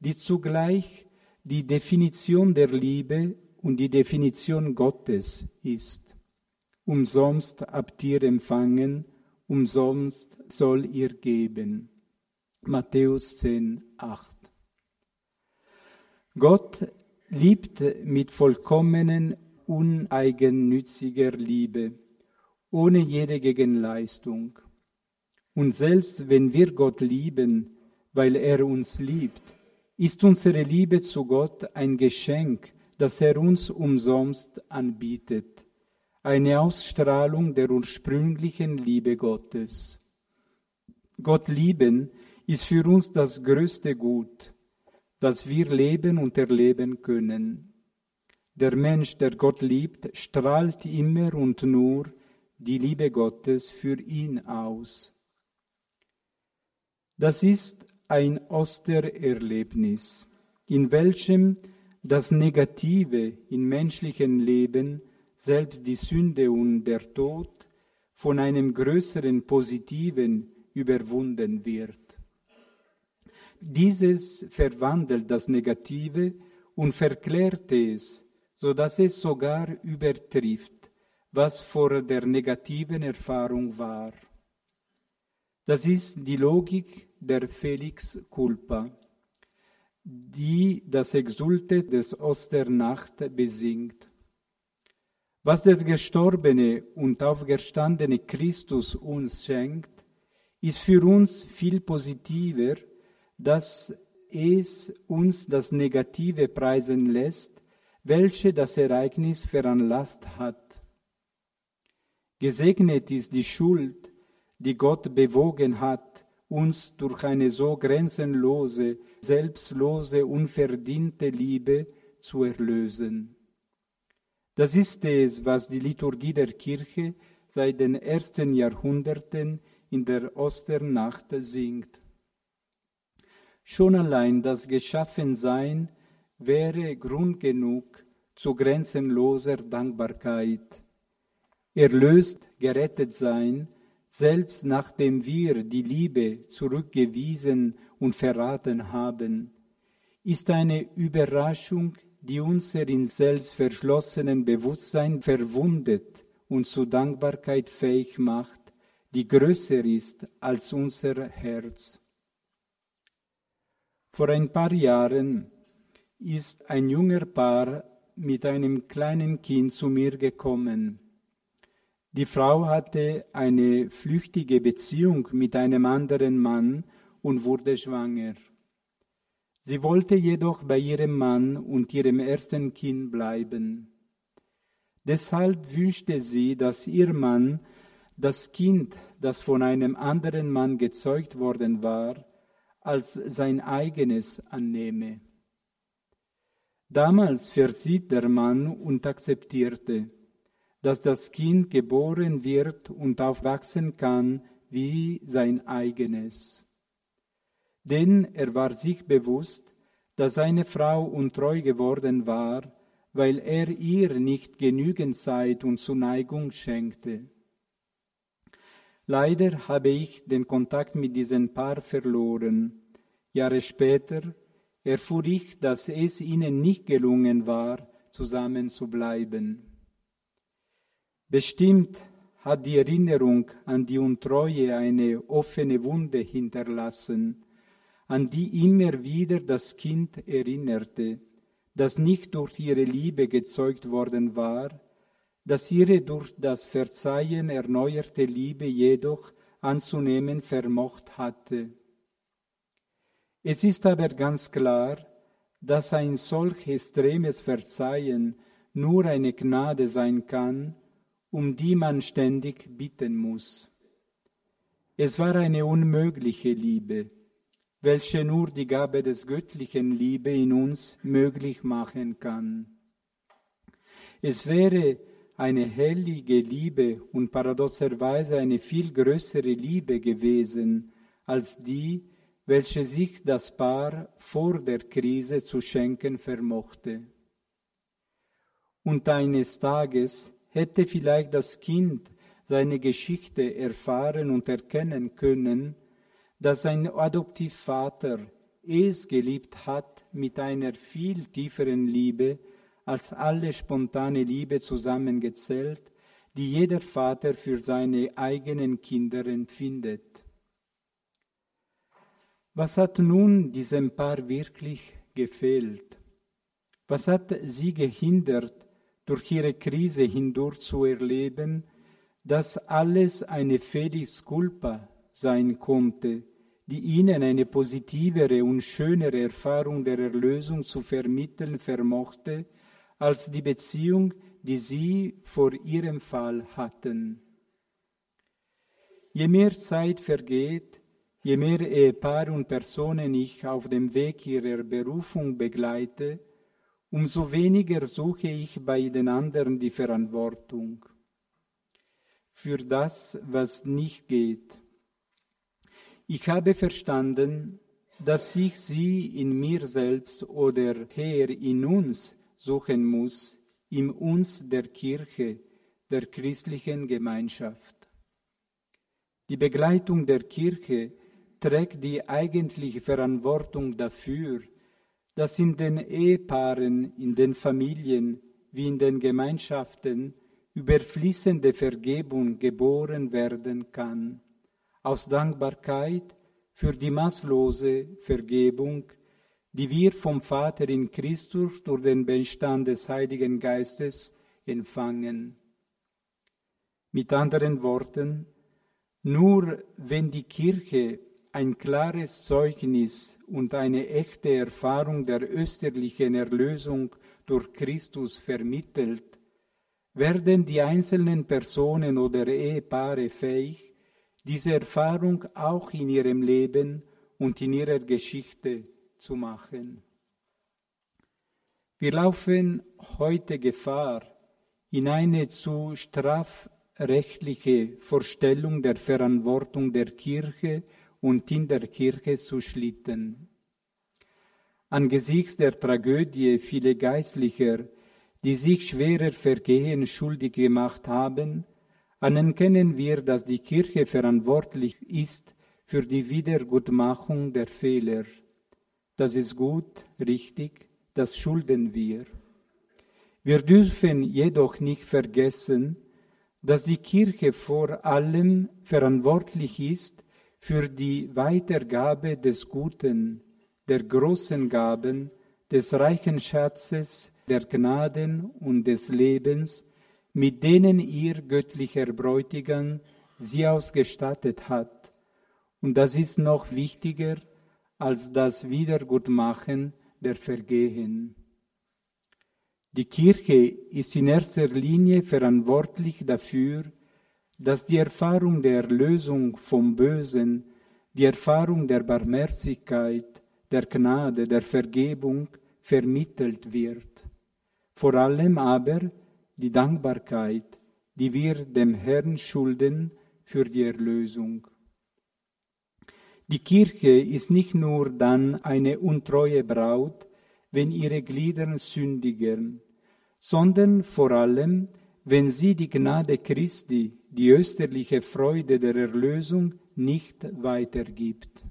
die zugleich die Definition der Liebe und die Definition Gottes ist. Umsonst habt ihr empfangen, umsonst soll ihr geben. Matthäus 10, 8. Gott liebt mit vollkommenen, uneigennütziger Liebe, ohne jede Gegenleistung. Und selbst wenn wir Gott lieben, weil er uns liebt, ist unsere Liebe zu Gott ein Geschenk, das er uns umsonst anbietet, eine Ausstrahlung der ursprünglichen Liebe Gottes. Gott lieben ist für uns das größte Gut, das wir leben und erleben können. Der Mensch, der Gott liebt, strahlt immer und nur die Liebe Gottes für ihn aus. Das ist ein Ostererlebnis, in welchem das Negative im menschlichen Leben, selbst die Sünde und der Tod, von einem größeren Positiven überwunden wird. Dieses verwandelt das Negative und verklärt es, so dass es sogar übertrifft, was vor der negativen Erfahrung war. Das ist die Logik der Felix Culpa, die das Exulte des Osternacht besingt. Was der gestorbene und aufgestandene Christus uns schenkt, ist für uns viel positiver, dass es uns das Negative preisen lässt, welche das Ereignis veranlasst hat. Gesegnet ist die Schuld, die Gott bewogen hat, uns durch eine so grenzenlose, selbstlose, unverdiente Liebe zu erlösen. Das ist es, was die Liturgie der Kirche seit den ersten Jahrhunderten in der Osternacht singt. Schon allein das Geschaffensein wäre Grund genug zu grenzenloser Dankbarkeit. Erlöst, gerettet sein, selbst nachdem wir die Liebe zurückgewiesen und verraten haben, ist eine Überraschung, die unser in selbst verschlossenen Bewusstsein verwundet und zu Dankbarkeit fähig macht, die größer ist als unser Herz. Vor ein paar Jahren ist ein junger Paar mit einem kleinen Kind zu mir gekommen. Die Frau hatte eine flüchtige Beziehung mit einem anderen Mann und wurde schwanger. Sie wollte jedoch bei ihrem Mann und ihrem ersten Kind bleiben. Deshalb wünschte sie, dass ihr Mann das Kind, das von einem anderen Mann gezeugt worden war, als sein eigenes annehme. Damals versieht der Mann und akzeptierte dass das Kind geboren wird und aufwachsen kann wie sein eigenes. Denn er war sich bewusst, dass seine Frau untreu geworden war, weil er ihr nicht genügend Zeit und Zuneigung schenkte. Leider habe ich den Kontakt mit diesem Paar verloren. Jahre später erfuhr ich, dass es ihnen nicht gelungen war, zusammen zu bleiben. Bestimmt hat die Erinnerung an die Untreue eine offene Wunde hinterlassen, an die immer wieder das Kind erinnerte, das nicht durch ihre Liebe gezeugt worden war, das ihre durch das Verzeihen erneuerte Liebe jedoch anzunehmen vermocht hatte. Es ist aber ganz klar, dass ein solch extremes Verzeihen nur eine Gnade sein kann, um die man ständig bitten muss. Es war eine unmögliche Liebe, welche nur die Gabe des göttlichen Liebe in uns möglich machen kann. Es wäre eine hellige Liebe und paradoxerweise eine viel größere Liebe gewesen als die, welche sich das Paar vor der Krise zu schenken vermochte. Und eines Tages hätte vielleicht das Kind seine Geschichte erfahren und erkennen können, dass sein Adoptivvater es geliebt hat mit einer viel tieferen Liebe als alle spontane Liebe zusammengezählt, die jeder Vater für seine eigenen Kinder empfindet. Was hat nun diesem Paar wirklich gefehlt? Was hat sie gehindert, durch ihre Krise hindurch zu erleben, dass alles eine Felix culpa sein konnte, die ihnen eine positivere und schönere Erfahrung der Erlösung zu vermitteln vermochte, als die Beziehung, die sie vor ihrem Fall hatten. Je mehr Zeit vergeht, je mehr Ehepaare und Personen ich auf dem Weg ihrer Berufung begleite, umso weniger suche ich bei den anderen die Verantwortung für das, was nicht geht. Ich habe verstanden, dass ich sie in mir selbst oder her in uns suchen muss, in uns der Kirche, der christlichen Gemeinschaft. Die Begleitung der Kirche trägt die eigentliche Verantwortung dafür, dass in den Ehepaaren, in den Familien wie in den Gemeinschaften überfließende Vergebung geboren werden kann, aus Dankbarkeit für die maßlose Vergebung, die wir vom Vater in Christus durch den Bestand des Heiligen Geistes empfangen. Mit anderen Worten, nur wenn die Kirche ein klares Zeugnis und eine echte Erfahrung der österlichen Erlösung durch Christus vermittelt, werden die einzelnen Personen oder Ehepaare fähig, diese Erfahrung auch in ihrem Leben und in ihrer Geschichte zu machen. Wir laufen heute Gefahr, in eine zu strafrechtliche Vorstellung der Verantwortung der Kirche und in der Kirche zu schlitten. Angesichts der Tragödie vieler Geistlicher, die sich schwerer Vergehen schuldig gemacht haben, anerkennen wir, dass die Kirche verantwortlich ist für die Wiedergutmachung der Fehler. Das ist gut, richtig, das schulden wir. Wir dürfen jedoch nicht vergessen, dass die Kirche vor allem verantwortlich ist für die Weitergabe des Guten, der großen Gaben, des reichen Schatzes, der Gnaden und des Lebens, mit denen ihr göttlicher Bräutigam sie ausgestattet hat. Und das ist noch wichtiger als das Wiedergutmachen der Vergehen. Die Kirche ist in erster Linie verantwortlich dafür, dass die Erfahrung der Erlösung vom Bösen, die Erfahrung der Barmherzigkeit, der Gnade, der Vergebung vermittelt wird. Vor allem aber die Dankbarkeit, die wir dem Herrn schulden für die Erlösung. Die Kirche ist nicht nur dann eine untreue Braut, wenn ihre Glieder sündigen, sondern vor allem, wenn sie die Gnade Christi, die österliche Freude der Erlösung nicht weitergibt.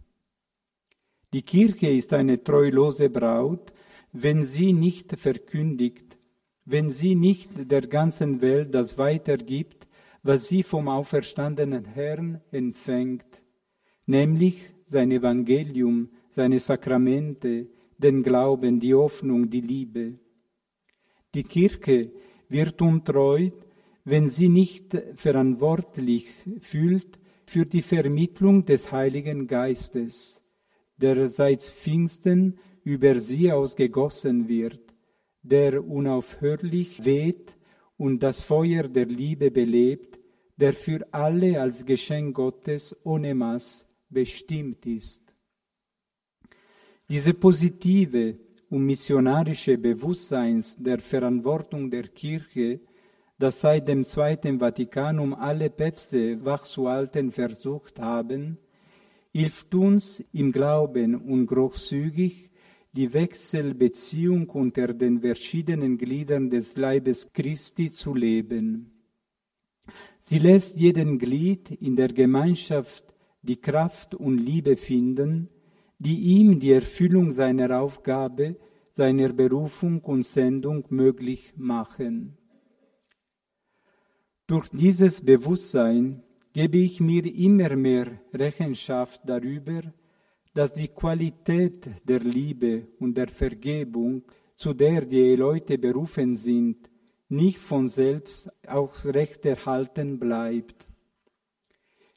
Die Kirche ist eine treulose Braut, wenn sie nicht verkündigt, wenn sie nicht der ganzen Welt das weitergibt, was sie vom auferstandenen Herrn empfängt, nämlich sein Evangelium, seine Sakramente, den Glauben, die Hoffnung, die Liebe. Die Kirche wird untreut, wenn sie nicht verantwortlich fühlt für die Vermittlung des Heiligen Geistes, der seit Pfingsten über sie ausgegossen wird, der unaufhörlich weht und das Feuer der Liebe belebt, der für alle als Geschenk Gottes ohne Maß bestimmt ist. Diese positive und missionarische Bewusstseins der Verantwortung der Kirche das seit dem Zweiten Vatikanum alle Päpste wachzuhalten versucht haben, hilft uns im Glauben und großzügig die Wechselbeziehung unter den verschiedenen Gliedern des Leibes Christi zu leben. Sie lässt jeden Glied in der Gemeinschaft die Kraft und Liebe finden, die ihm die Erfüllung seiner Aufgabe, seiner Berufung und Sendung möglich machen. Durch dieses Bewusstsein gebe ich mir immer mehr Rechenschaft darüber, dass die Qualität der Liebe und der Vergebung, zu der die Leute berufen sind, nicht von selbst aufrechterhalten bleibt.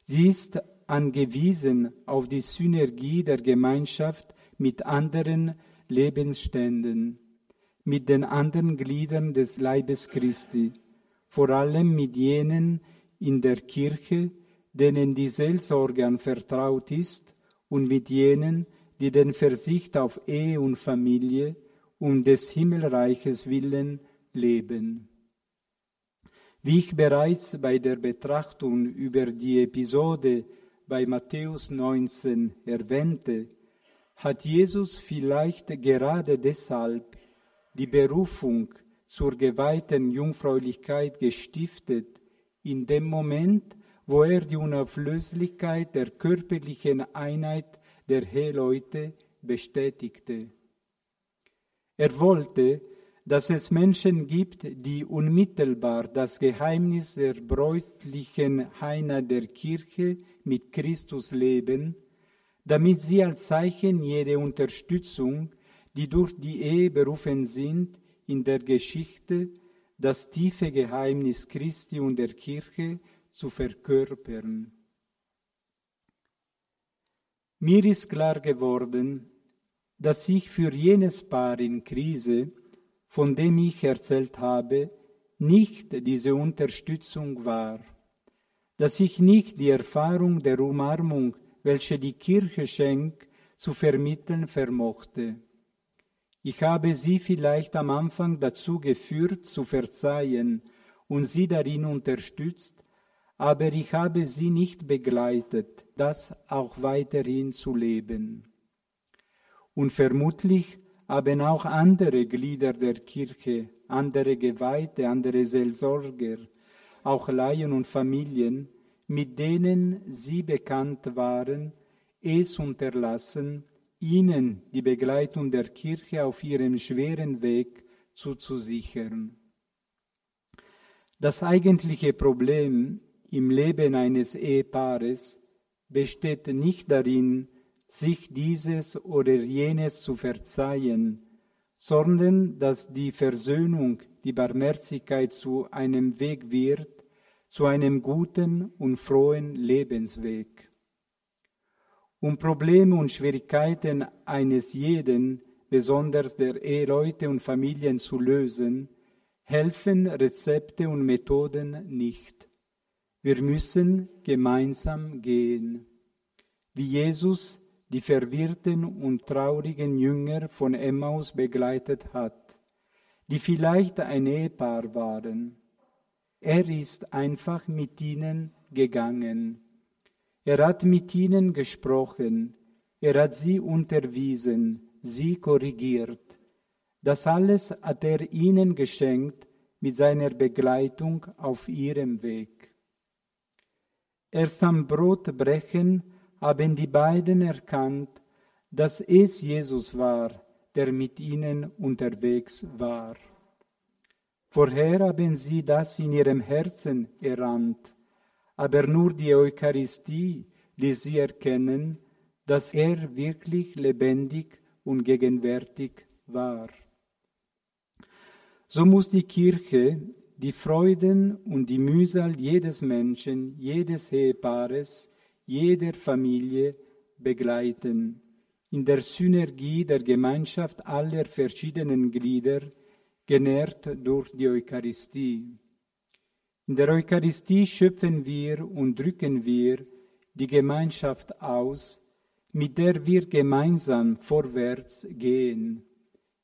Sie ist angewiesen auf die Synergie der Gemeinschaft mit anderen Lebensständen, mit den anderen Gliedern des Leibes Christi, vor allem mit jenen in der Kirche, denen die Seelsorge anvertraut ist, und mit jenen, die den Versicht auf Ehe und Familie um des Himmelreiches willen leben. Wie ich bereits bei der Betrachtung über die Episode bei Matthäus 19 erwähnte, hat Jesus vielleicht gerade deshalb die Berufung zur geweihten Jungfräulichkeit gestiftet, in dem Moment, wo er die Unauflöslichkeit der körperlichen Einheit der Heleute bestätigte. Er wollte, dass es Menschen gibt, die unmittelbar das Geheimnis der bräutlichen Einheit der Kirche mit Christus leben, damit sie als Zeichen jede Unterstützung, die durch die Ehe berufen sind, in der Geschichte das tiefe Geheimnis Christi und der Kirche zu verkörpern. Mir ist klar geworden, dass ich für jenes Paar in Krise, von dem ich erzählt habe, nicht diese Unterstützung war dass ich nicht die Erfahrung der Umarmung, welche die Kirche schenkt, zu vermitteln vermochte. Ich habe sie vielleicht am Anfang dazu geführt, zu verzeihen und sie darin unterstützt, aber ich habe sie nicht begleitet, das auch weiterhin zu leben. Und vermutlich haben auch andere Glieder der Kirche, andere Geweihte, andere Seelsorger, auch Laien und Familien, mit denen sie bekannt waren, es unterlassen, ihnen die Begleitung der Kirche auf ihrem schweren Weg zuzusichern. Das eigentliche Problem im Leben eines Ehepaares besteht nicht darin, sich dieses oder jenes zu verzeihen, sondern dass die Versöhnung, die Barmherzigkeit zu einem Weg wird, zu einem guten und frohen Lebensweg. Um Probleme und Schwierigkeiten eines jeden, besonders der Eheleute und Familien zu lösen, helfen Rezepte und Methoden nicht. Wir müssen gemeinsam gehen. Wie Jesus die verwirrten und traurigen Jünger von Emmaus begleitet hat, die vielleicht ein Ehepaar waren. Er ist einfach mit ihnen gegangen. Er hat mit ihnen gesprochen. Er hat sie unterwiesen, sie korrigiert. Das alles hat er ihnen geschenkt mit seiner Begleitung auf ihrem Weg. Erst am Brotbrechen haben die beiden erkannt, dass es Jesus war, der mit ihnen unterwegs war. Vorher haben sie das in ihrem Herzen erahnt, aber nur die Eucharistie ließ sie erkennen, dass er wirklich lebendig und gegenwärtig war. So muss die Kirche die Freuden und die Mühsal jedes Menschen, jedes Ehepaares, jeder Familie begleiten, in der Synergie der Gemeinschaft aller verschiedenen Glieder, genährt durch die Eucharistie. In der Eucharistie schöpfen wir und drücken wir die Gemeinschaft aus, mit der wir gemeinsam vorwärts gehen,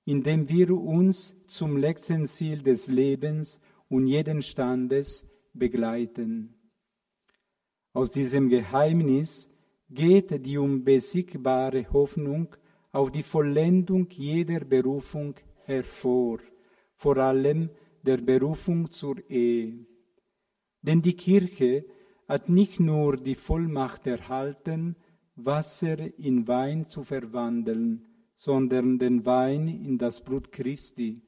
indem wir uns zum letzten Ziel des Lebens und jeden Standes begleiten. Aus diesem Geheimnis geht die unbesiegbare Hoffnung auf die Vollendung jeder Berufung hervor, vor allem der Berufung zur Ehe. Denn die Kirche hat nicht nur die Vollmacht erhalten, Wasser in Wein zu verwandeln, sondern den Wein in das Blut Christi,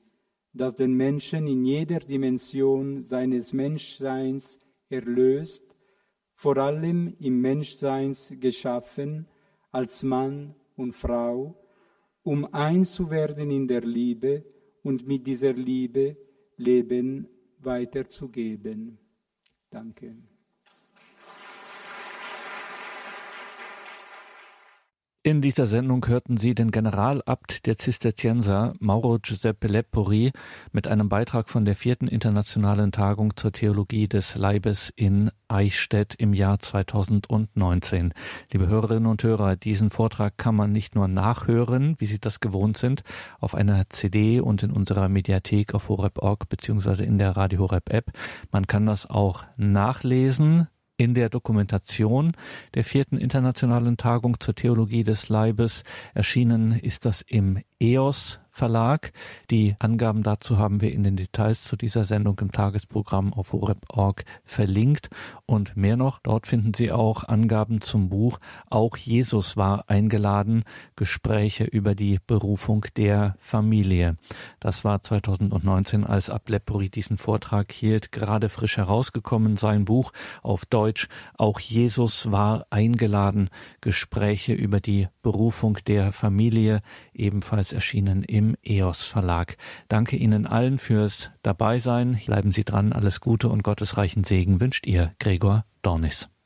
das den Menschen in jeder Dimension seines Menschseins erlöst, vor allem im Menschseins geschaffen, als Mann und Frau, um eins zu werden in der Liebe und mit dieser Liebe Leben weiterzugeben. Danke. In dieser Sendung hörten Sie den Generalabt der Zisterzienser Mauro Giuseppe Lepori mit einem Beitrag von der vierten internationalen Tagung zur Theologie des Leibes in Eichstätt im Jahr 2019. Liebe Hörerinnen und Hörer, diesen Vortrag kann man nicht nur nachhören, wie Sie das gewohnt sind, auf einer CD und in unserer Mediathek auf horeb.org beziehungsweise in der Radio Horeb App. Man kann das auch nachlesen in der Dokumentation der vierten internationalen Tagung zur Theologie des Leibes. Erschienen ist das im EOS Verlag. Die Angaben dazu haben wir in den Details zu dieser Sendung im Tagesprogramm auf horeb.org verlinkt. Und mehr noch, dort finden Sie auch Angaben zum Buch Auch Jesus war eingeladen, Gespräche über die Berufung der Familie. Das war 2019, als Ablepori diesen Vortrag hielt, gerade frisch herausgekommen, sein Buch auf Deutsch Auch Jesus war eingeladen, Gespräche über die Berufung der Familie, ebenfalls erschienen im EOS Verlag. Danke Ihnen allen fürs Dabeisein. Bleiben Sie dran. Alles Gute und gottesreichen Segen wünscht Ihr Gregor Dornis.